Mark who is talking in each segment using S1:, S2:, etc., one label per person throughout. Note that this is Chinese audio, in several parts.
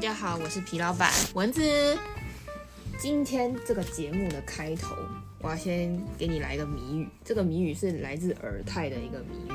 S1: 家好，我是皮老板蚊子。今天这个节目的开头，我要先给你来一个谜语。这个谜语是来自尔泰的一个谜语。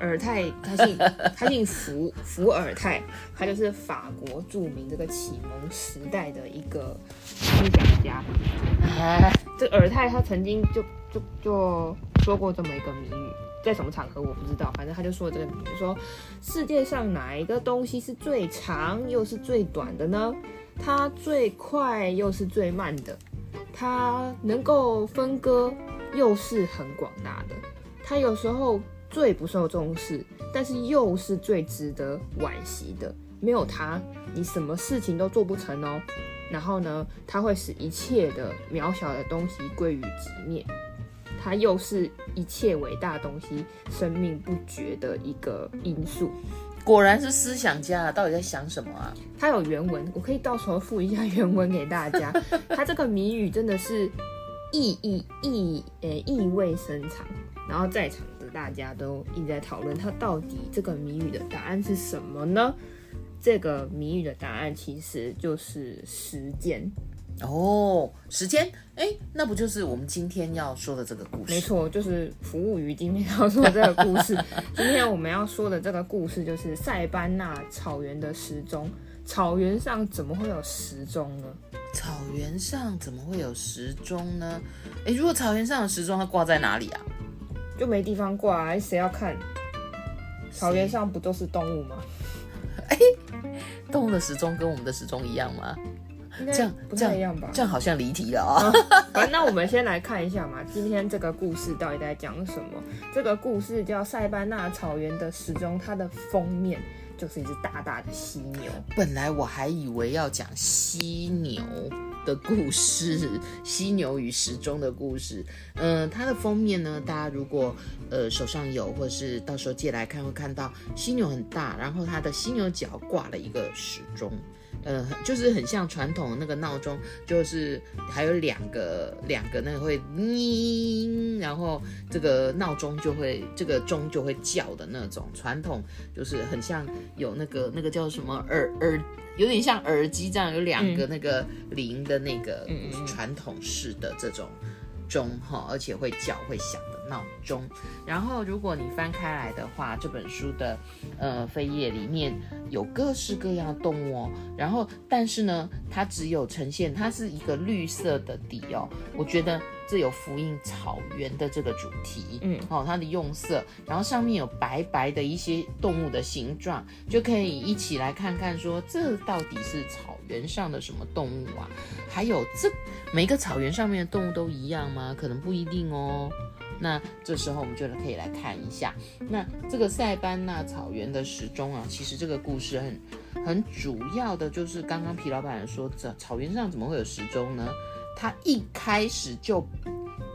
S1: 尔泰他姓 他姓福，福尔泰，他就是法国著名这个启蒙时代的一个思想家。这尔泰他曾经就就就说过这么一个谜语，在什么场合我不知道，反正他就说了这个谜语，说世界上哪一个东西是最长又是最短的呢？它最快又是最慢的，它能够分割又是很广大的，它有时候最不受重视，但是又是最值得惋惜的。没有它，你什么事情都做不成哦。然后呢，它会使一切的渺小的东西归于寂灭，它又是一切伟大东西生命不绝的一个因素。
S2: 果然是思想家，到底在想什么啊？
S1: 他有原文，我可以到时候附一下原文给大家。他这个谜语真的是意意意诶意味深长，然后在场的大家都一直在讨论，他到底这个谜语的答案是什么呢？这个谜语的答案其实就是时间。
S2: 哦，时间，哎，那不就是我们今天要说的这个故事？
S1: 没错，就是服务于今天要说的这个故事。今天我们要说的这个故事就是塞班纳草原的时钟。草原上怎么会有时钟呢？
S2: 草原上怎么会有时钟呢？哎，如果草原上的时钟，它挂在哪里啊？
S1: 就没地方挂啊，谁要看？草原上不都是动物吗？
S2: 哎，动物的时钟跟我们的时钟一样吗？这样
S1: 不太一样吧？
S2: 这样好像离题了啊、
S1: 哦！那我们先来看一下嘛，今天这个故事到底在讲什么？这个故事叫《塞班纳草原的时钟》，它的封面就是一只大大的犀牛。
S2: 本来我还以为要讲犀牛的故事，犀牛与时钟的故事。嗯、呃，它的封面呢，大家如果呃手上有，或是到时候借来看，会看到犀牛很大，然后它的犀牛角挂了一个时钟。呃，就是很像传统的那个闹钟，就是还有两个两个那个会叮，然后这个闹钟就会这个钟就会叫的那种传统，就是很像有那个那个叫什么耳耳，有点像耳机这样，有两个那个铃的那个传统式的这种钟哈，而且会叫会响的。闹钟，然后如果你翻开来的话，这本书的呃扉页里面有各式各样的动物哦。然后，但是呢，它只有呈现它是一个绿色的底哦。我觉得这有呼应草原的这个主题，嗯，哦，它的用色，然后上面有白白的一些动物的形状，就可以一起来看看说这到底是草原上的什么动物啊？还有这每个草原上面的动物都一样吗？可能不一定哦。那这时候我们就可以来看一下，那这个塞班纳草原的时钟啊，其实这个故事很很主要的就是刚刚皮老板说，这草原上怎么会有时钟呢？他一开始就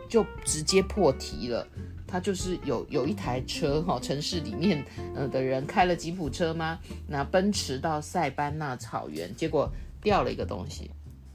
S2: 就直接破题了，他就是有有一台车哈，城市里面呃的人开了吉普车吗？那奔驰到塞班纳草原，结果掉了一个东西。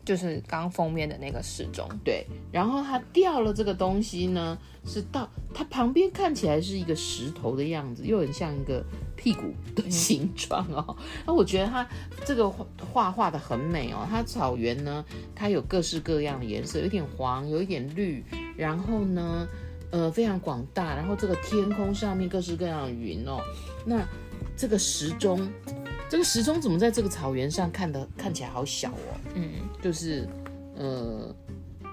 S1: 就是刚封面的那个时钟，
S2: 对，然后它掉了这个东西呢，是到它旁边看起来是一个石头的样子，又很像一个屁股的形状哦。那、嗯、我觉得它这个画画的很美哦。它草原呢，它有各式各样的颜色，有点黄，有一点绿，然后呢，呃，非常广大。然后这个天空上面各式各样的云哦。那这个时钟。这个时钟怎么在这个草原上看的看起来好小哦？嗯，就是，呃，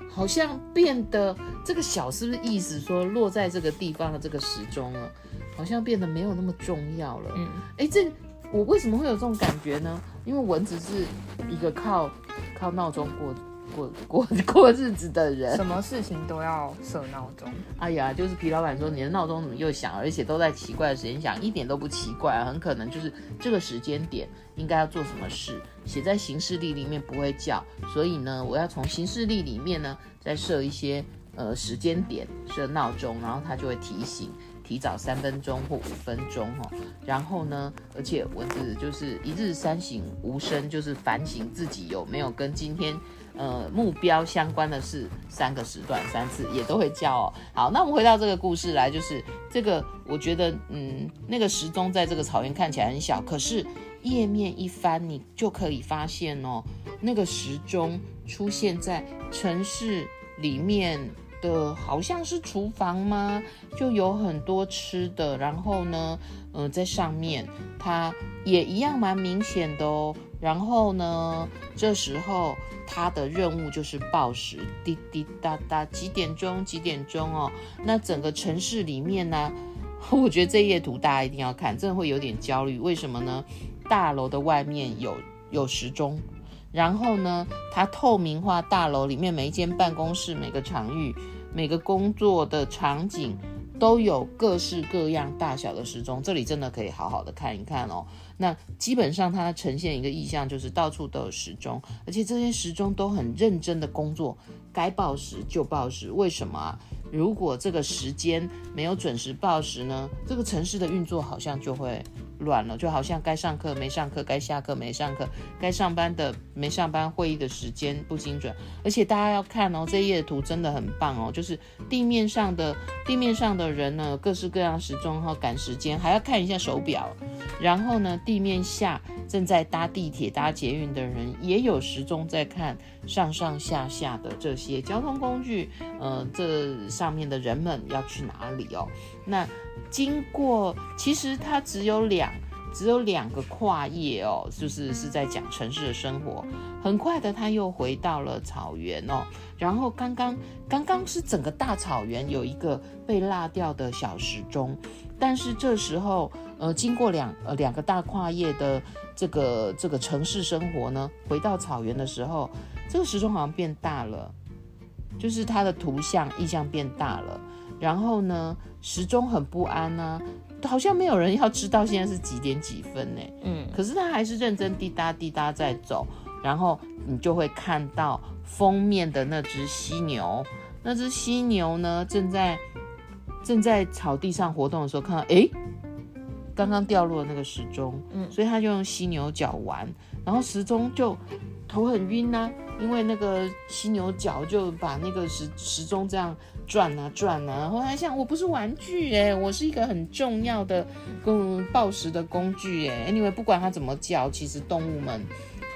S2: 好像变得这个小是不是意思说落在这个地方的这个时钟啊，好像变得没有那么重要了？嗯，哎，这我为什么会有这种感觉呢？因为蚊子是一个靠靠闹钟过过 过过日子的人，
S1: 什么事情都要设闹钟。
S2: 哎呀，就是皮老板说你的闹钟怎么又响，而且都在奇怪的时间响，一点都不奇怪啊，很可能就是这个时间点应该要做什么事，写在行事历里面不会叫，所以呢，我要从行事历里面呢再设一些呃时间点设闹钟，然后它就会提醒。提早三分钟或五分钟哈，然后呢，而且蚊子就是一日三省吾身，就是反省自己有没有跟今天呃目标相关的事，三个时段三次也都会叫哦。好，那我们回到这个故事来，就是这个我觉得嗯，那个时钟在这个草原看起来很小，可是页面一翻，你就可以发现哦，那个时钟出现在城市里面。的好像是厨房吗？就有很多吃的，然后呢，嗯、在上面它也一样蛮明显的哦。然后呢，这时候他的任务就是报时，滴滴答答，几点钟？几点钟哦？那整个城市里面呢，我觉得这页图大家一定要看，真的会有点焦虑。为什么呢？大楼的外面有有时钟。然后呢，它透明化大楼里面每一间办公室、每个场域、每个工作的场景都有各式各样大小的时钟，这里真的可以好好的看一看哦。那基本上它呈现一个意象，就是到处都有时钟，而且这些时钟都很认真的工作，该报时就报时。为什么啊？如果这个时间没有准时报时呢，这个城市的运作好像就会。乱了，就好像该上课没上课，该下课没上课，该上班的没上班，会议的时间不精准。而且大家要看哦，这页图真的很棒哦，就是地面上的地面上的人呢，各式各样时钟哈，赶时间还要看一下手表。然后呢，地面下正在搭地铁、搭捷运的人也有时钟在看上上下下的这些交通工具，呃，这上面的人们要去哪里哦？那。经过，其实它只有两，只有两个跨页哦，就是是在讲城市的生活。很快的，他又回到了草原哦。然后刚刚刚刚是整个大草原有一个被落掉的小时钟，但是这时候，呃，经过两呃两个大跨页的这个这个城市生活呢，回到草原的时候，这个时钟好像变大了，就是它的图像意象变大了。然后呢，时钟很不安呢、啊，好像没有人要知道现在是几点几分呢。嗯，可是他还是认真滴答滴答在走。然后你就会看到封面的那只犀牛，那只犀牛呢，正在正在草地上活动的时候，看到诶，刚刚掉落的那个时钟，嗯，所以他就用犀牛角玩，然后时钟就头很晕呐、啊，因为那个犀牛角就把那个时时钟这样。转啊转啊，然后还想我不是玩具哎，我是一个很重要的嗯报时的工具哎。Anyway，不管它怎么叫，其实动物们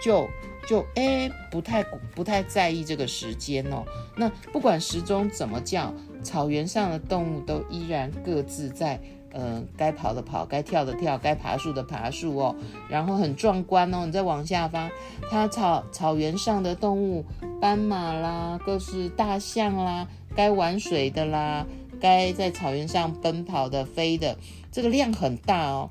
S2: 就就哎不太不太在意这个时间哦。那不管时钟怎么叫，草原上的动物都依然各自在呃该跑的跑，该跳的跳，该爬树的爬树哦。然后很壮观哦，你再往下方，它草草原上的动物，斑马啦，各式大象啦。该玩水的啦，该在草原上奔跑的、飞的，这个量很大哦。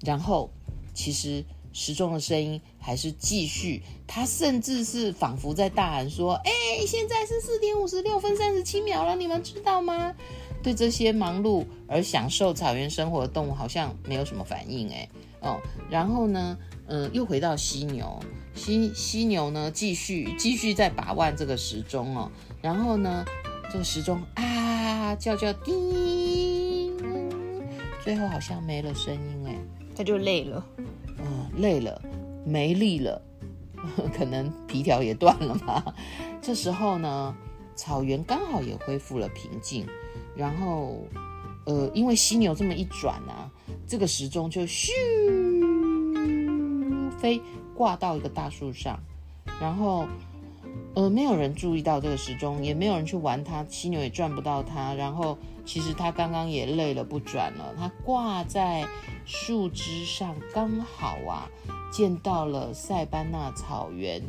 S2: 然后，其实时钟的声音还是继续，它甚至是仿佛在大喊说：“哎，现在是四点五十六分三十七秒了，你们知道吗？”对这些忙碌而享受草原生活的动物，好像没有什么反应哎。哦，然后呢，嗯，又回到犀牛，犀犀牛呢，继续继续在把玩这个时钟哦。然后呢，这个时钟啊叫叫叮，最后好像没了声音哎，
S1: 它就累了，
S2: 嗯，累了，没力了，可能皮条也断了吧。这时候呢，草原刚好也恢复了平静。然后，呃，因为犀牛这么一转啊，这个时钟就咻飞挂到一个大树上，然后。呃，没有人注意到这个时钟，也没有人去玩它，犀牛也转不到它。然后，其实它刚刚也累了，不转了。它挂在树枝上，刚好啊，见到了塞班纳草原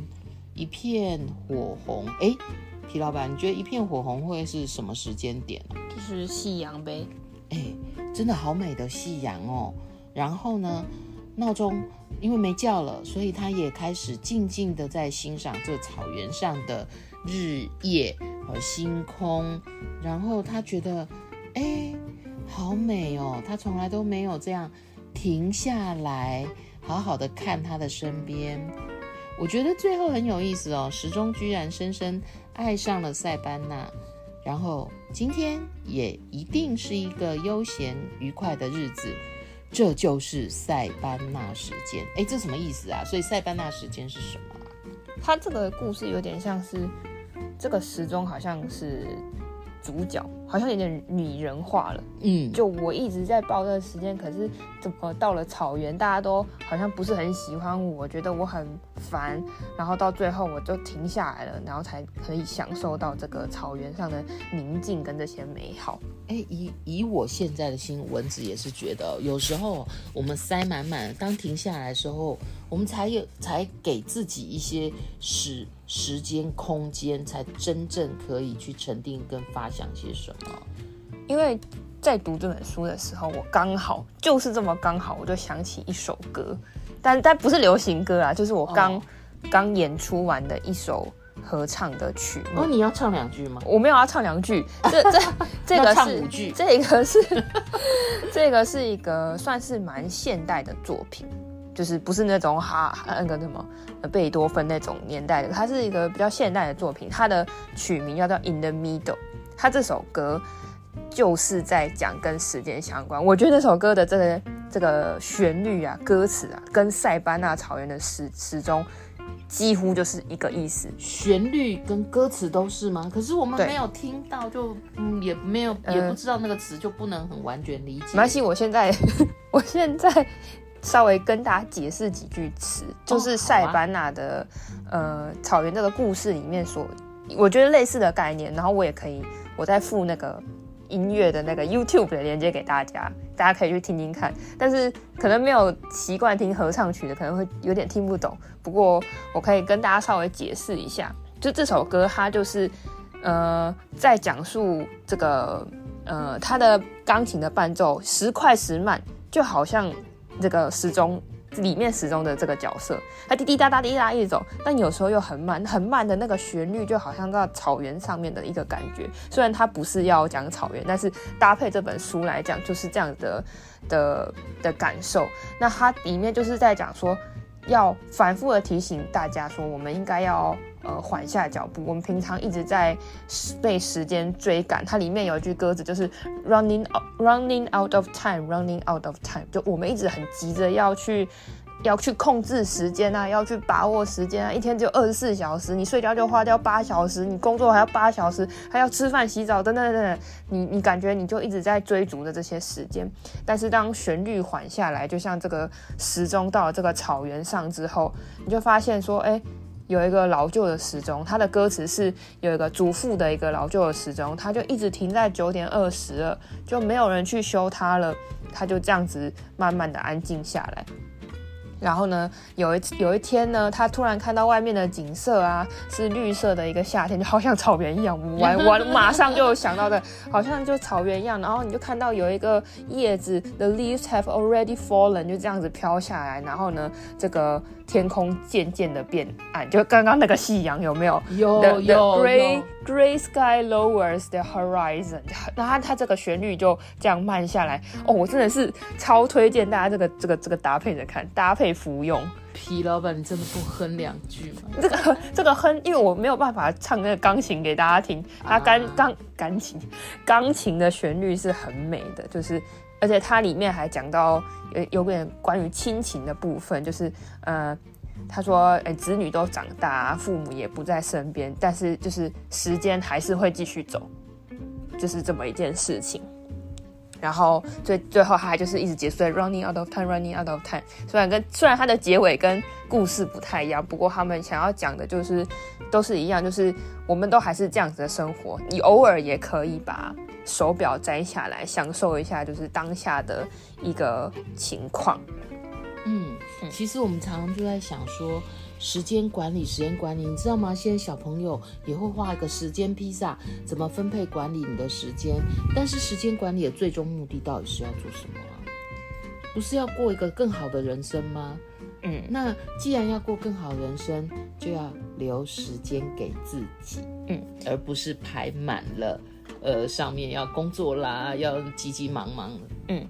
S2: 一片火红。哎，皮老板，你觉得一片火红会是什么时间点呢？
S1: 就是夕阳呗。
S2: 哎，真的好美的夕阳哦。然后呢，闹钟因为没叫了，所以他也开始静静的在欣赏这草原上的日夜和星空。然后他觉得，哎，好美哦！他从来都没有这样停下来，好好的看他的身边。我觉得最后很有意思哦，时钟居然深深爱上了塞班纳。然后今天也一定是一个悠闲愉快的日子，这就是塞班纳时间。哎，这什么意思啊？所以塞班纳时间是什么？
S1: 它这个故事有点像是这个时钟，好像是。主角好像有点拟人化了，嗯，就我一直在报这个时间，可是怎么到了草原，大家都好像不是很喜欢我，觉得我很烦，然后到最后我就停下来了，然后才可以享受到这个草原上的宁静跟这些美。好。
S2: 哎，以以我现在的心，蚊子也是觉得，有时候我们塞满满，当停下来的时候，我们才有才给自己一些时时间空间，才真正可以去沉淀跟发想些什么。
S1: 因为在读这本书的时候，我刚好就是这么刚好，我就想起一首歌，但但不是流行歌啊，就是我刚、哦、刚演出完的一首。合唱的曲目
S2: 哦，你要唱两句吗？
S1: 我没有要唱两句，这这 这个是
S2: 唱五句，
S1: 这个是 这个是一个算是蛮现代的作品，就是不是那种哈那个什么贝多芬那种年代的，它是一个比较现代的作品，它的曲名叫做《In the Middle》，它这首歌就是在讲跟时间相关。我觉得这首歌的这个这个旋律啊、歌词啊，跟塞班纳草原的时时钟。几乎就是一个意思，
S2: 旋律跟歌词都是吗？可是我们没有听到就，就嗯也没有也不知道那个词，就不能很完全理解。
S1: 没关系，我现在 我现在稍微跟大家解释几句词，就是塞班纳的、哦啊、呃草原这个故事里面所，我觉得类似的概念。然后我也可以，我再附那个。音乐的那个 YouTube 的链接给大家，大家可以去听听看。但是可能没有习惯听合唱曲的，可能会有点听不懂。不过我可以跟大家稍微解释一下，就这首歌它就是呃在讲述这个呃它的钢琴的伴奏时快时慢，就好像这个时钟。里面时钟的这个角色，它滴滴答答滴答一直走，但有时候又很慢，很慢的那个旋律就好像在草原上面的一个感觉。虽然它不是要讲草原，但是搭配这本书来讲，就是这样的的的感受。那它里面就是在讲说，要反复的提醒大家说，我们应该要。呃，缓下脚步。我们平常一直在被时间追赶。它里面有一句歌词，就是 running running out of time, running out of time。就我们一直很急着要去要去控制时间啊，要去把握时间啊。一天只有二十四小时，你睡觉就花掉八小时，你工作还要八小时，还要吃饭、洗澡等等等等。你你感觉你就一直在追逐着这些时间。但是当旋律缓下来，就像这个时钟到了这个草原上之后，你就发现说，哎。有一个老旧的时钟，它的歌词是有一个祖父的一个老旧的时钟，它就一直停在九点二十了，就没有人去修它了，它就这样子慢慢的安静下来。然后呢，有一有一天呢，他突然看到外面的景色啊，是绿色的一个夏天，就好像草原一样。我 我马上就想到的，好像就草原一样。然后你就看到有一个叶子，the leaves have already fallen，就这样子飘下来。然后呢，这个天空渐渐的变暗，就刚刚那个夕阳有没有？
S2: 有有
S1: the gray gray sky lowers the horizon。然后它这个旋律就这样慢下来。哦，我真的是超推荐大家这个这个这个搭配着看，搭配。服用
S2: 皮老板，你真的不哼两句吗？
S1: 这个这个哼，因为我没有办法唱那个钢琴给大家听。它钢钢钢琴钢琴的旋律是很美的，就是而且它里面还讲到有有点关于亲情的部分，就是呃，他说哎、子女都长大，父母也不在身边，但是就是时间还是会继续走，就是这么一件事情。然后最最后，他还就是一直结束在 running out of time，running out of time。虽然跟虽然它的结尾跟故事不太一样，不过他们想要讲的就是都是一样，就是我们都还是这样子的生活。你偶尔也可以把手表摘下来，享受一下就是当下的一个情况。
S2: 嗯，其实我们常常就在想说。时间管理，时间管理，你知道吗？现在小朋友也会画一个时间披萨，怎么分配管理你的时间？但是时间管理的最终目的到底是要做什么啊？不是要过一个更好的人生吗？
S1: 嗯，
S2: 那既然要过更好人生，就要留时间给自己，
S1: 嗯，
S2: 而不是排满了，呃，上面要工作啦，要急急忙忙。
S1: 嗯，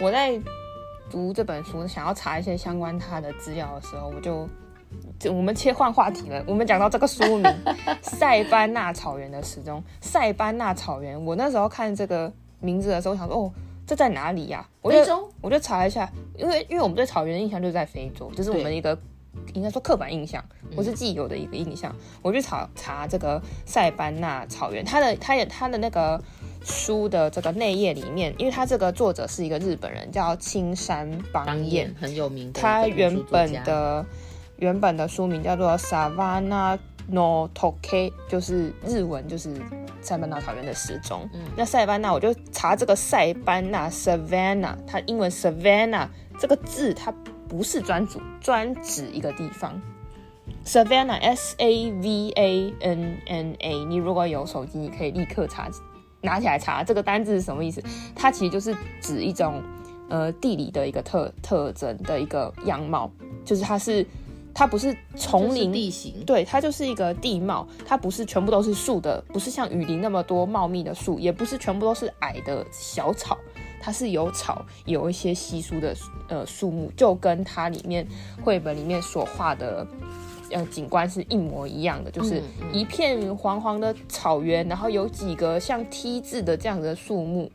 S1: 我在读这本书，想要查一些相关他的资料的时候，我，就我们切换话题了。我们讲到这个书名《塞班纳草原的时钟》，塞班纳草原。我那时候看这个名字的时候，我想说，哦，这在哪里呀？我就我就查一下，因为因为我们对草原的印象就是在非洲，就是我们一个应该说刻板印象，或是既有的一个印象。我去查查这个塞班纳草原，它的它也它的那个。书的这个内页里面，因为它这个作者是一个日本人，叫青山邦彦，
S2: 很有名的。
S1: 他原本的原本的书名叫做《Savannah no Toke》，就是日文就是塞班纳草原的时钟。嗯，那塞班纳我就查这个塞班纳 Savannah，它英文 Savannah 这个字它不是专主专指一个地方。Savannah S A V A N N A，你如果有手机，你可以立刻查。拿起来查这个单字是什么意思？它其实就是指一种呃地理的一个特特征的一个样貌，就是它是它不是丛林
S2: 地形，
S1: 对，它就是一个地貌，它不是全部都是树的，不是像雨林那么多茂密的树，也不是全部都是矮的小草，它是有草，有一些稀疏的呃树木，就跟它里面绘本里面所画的。呃，景观是一模一样的，就是一片黄黄的草原，然后有几个像 T 字的这样子的树木，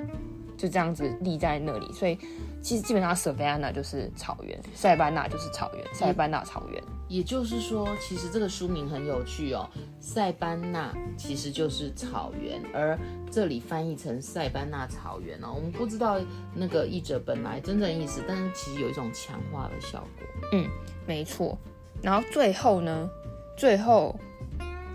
S1: 就这样子立在那里。所以其实基本上，Savannah 就是草原，塞班纳就是草原，塞班纳草原。
S2: 也就是说，其实这个书名很有趣哦，塞班纳其实就是草原，而这里翻译成塞班纳草原哦，我们不知道那个译者本来真正意思，但是其实有一种强化的效果。
S1: 嗯，没错。然后最后呢，最后，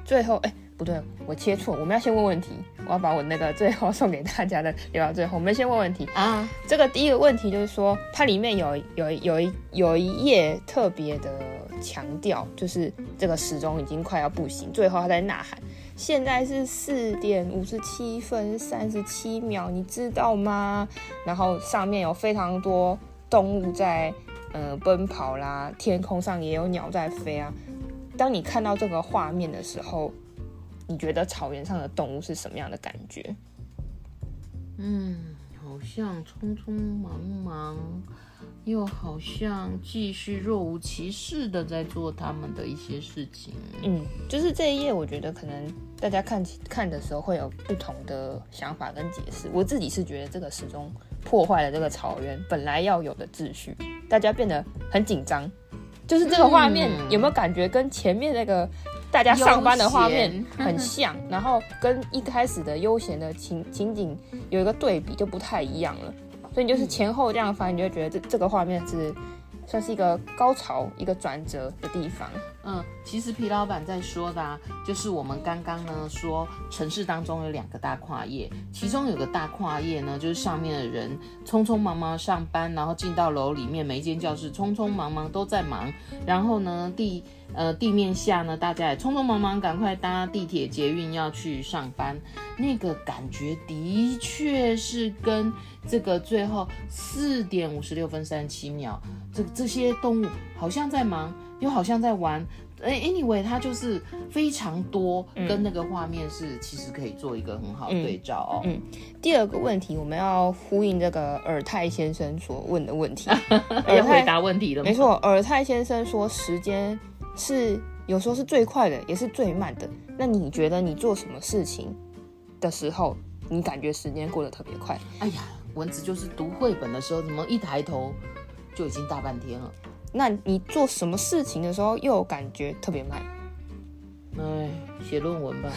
S1: 最后，哎，不对，我切错，我们要先问问题，我要把我那个最后送给大家的留到最后。我们先问问题啊。这个第一个问题就是说，它里面有有有一有一页特别的强调，就是这个时钟已经快要不行，最后他在呐喊，现在是四点五十七分三十七秒，你知道吗？然后上面有非常多动物在。呃，奔跑啦，天空上也有鸟在飞啊。当你看到这个画面的时候，你觉得草原上的动物是什么样的感觉？
S2: 嗯，好像匆匆忙忙，又好像继续若无其事的在做他们的一些事情。
S1: 嗯，就是这一页，我觉得可能大家看看的时候会有不同的想法跟解释。我自己是觉得这个始终破坏了这个草原本来要有的秩序。大家变得很紧张，就是这个画面有没有感觉跟前面那个大家上班的画面很像？然后跟一开始的悠闲的情情景有一个对比，就不太一样了。所以你就是前后这样翻，你就会觉得这这个画面是。算是一个高潮，一个转折的地方。
S2: 嗯，其实皮老板在说的啊，就是我们刚刚呢说，城市当中有两个大跨页，其中有个大跨页呢，就是上面的人匆匆忙忙上班，然后进到楼里面，每一间教室匆匆忙忙都在忙，然后呢地呃地面下呢，大家也匆匆忙忙赶快搭地铁捷运要去上班，那个感觉的确是跟这个最后四点五十六分三十七秒。这这些动物好像在忙，又好像在玩。哎，anyway，它就是非常多，嗯、跟那个画面是其实可以做一个很好的对照哦。
S1: 嗯，第二个问题，我们要呼应这个尔泰先生所问的问题，
S2: 要回答问题了吗？
S1: 没错，尔泰先生说时间是有时候是最快的，也是最慢的。那你觉得你做什么事情的时候，你感觉时间过得特别快？
S2: 哎呀，蚊子就是读绘本的时候，怎么一抬头？就已经大半天了，
S1: 那你做什么事情的时候又感觉特别慢？
S2: 哎，写论文吧。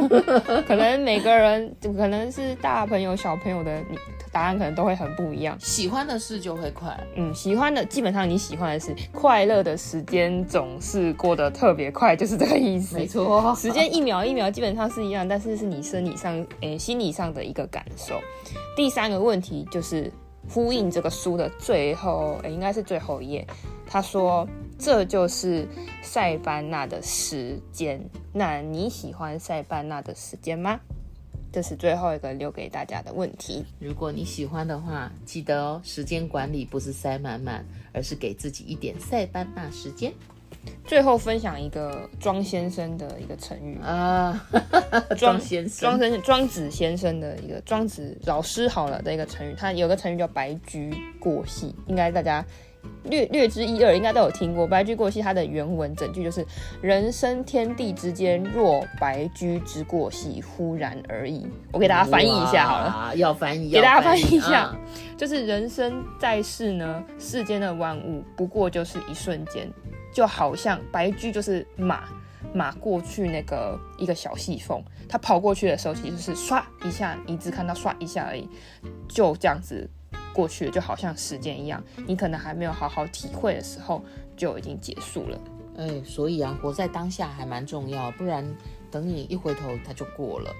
S1: 可能每个人，可能是大朋友小朋友的，你答案可能都会很不一样。
S2: 喜欢的事就会快，
S1: 嗯，喜欢的基本上你喜欢的事，快乐的时间总是过得特别快，就是这个意思。
S2: 没错，
S1: 时间一秒一秒基本上是一样，但是是你生理上，诶，心理上的一个感受。第三个问题就是。呼应这个书的最后，欸、应该是最后一页。他说：“这就是塞班纳的时间。那你喜欢塞班纳的时间吗？”这是最后一个留给大家的问题。
S2: 如果你喜欢的话，记得哦，时间管理不是塞满满，而是给自己一点塞班纳时间。
S1: 最后分享一个庄先生的一个成语
S2: 啊，庄先生，
S1: 庄先生，庄子先生的一个庄子老师好了的一个成语，他有个成语叫白驹过隙，应该大家略略知一二，应该都有听过。白驹过隙，它的原文整句就是：人生天地之间，若白驹之过隙，忽然而已。我给大家翻译一下好了，
S2: 要翻译，
S1: 给大家翻译一下，啊、就是人生在世呢，世间的万物不过就是一瞬间。就好像白驹就是马，马过去那个一个小细缝，它跑过去的时候，其实是刷一下，你只看到刷一下而已，就这样子过去了，就好像时间一样，你可能还没有好好体会的时候，就已经结束了。
S2: 哎，所以啊，活在当下还蛮重要，不然等你一回头，它就过了。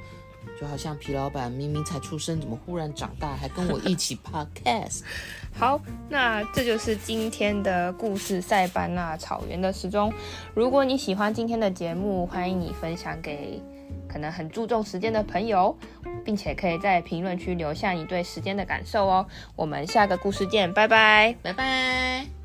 S2: 就好像皮老板明明才出生，怎么忽然长大，还跟我一起 podcast？
S1: 好，那这就是今天的故事——塞班纳草原的时钟。如果你喜欢今天的节目，欢迎你分享给可能很注重时间的朋友，并且可以在评论区留下你对时间的感受哦。我们下个故事见，拜拜，
S2: 拜拜。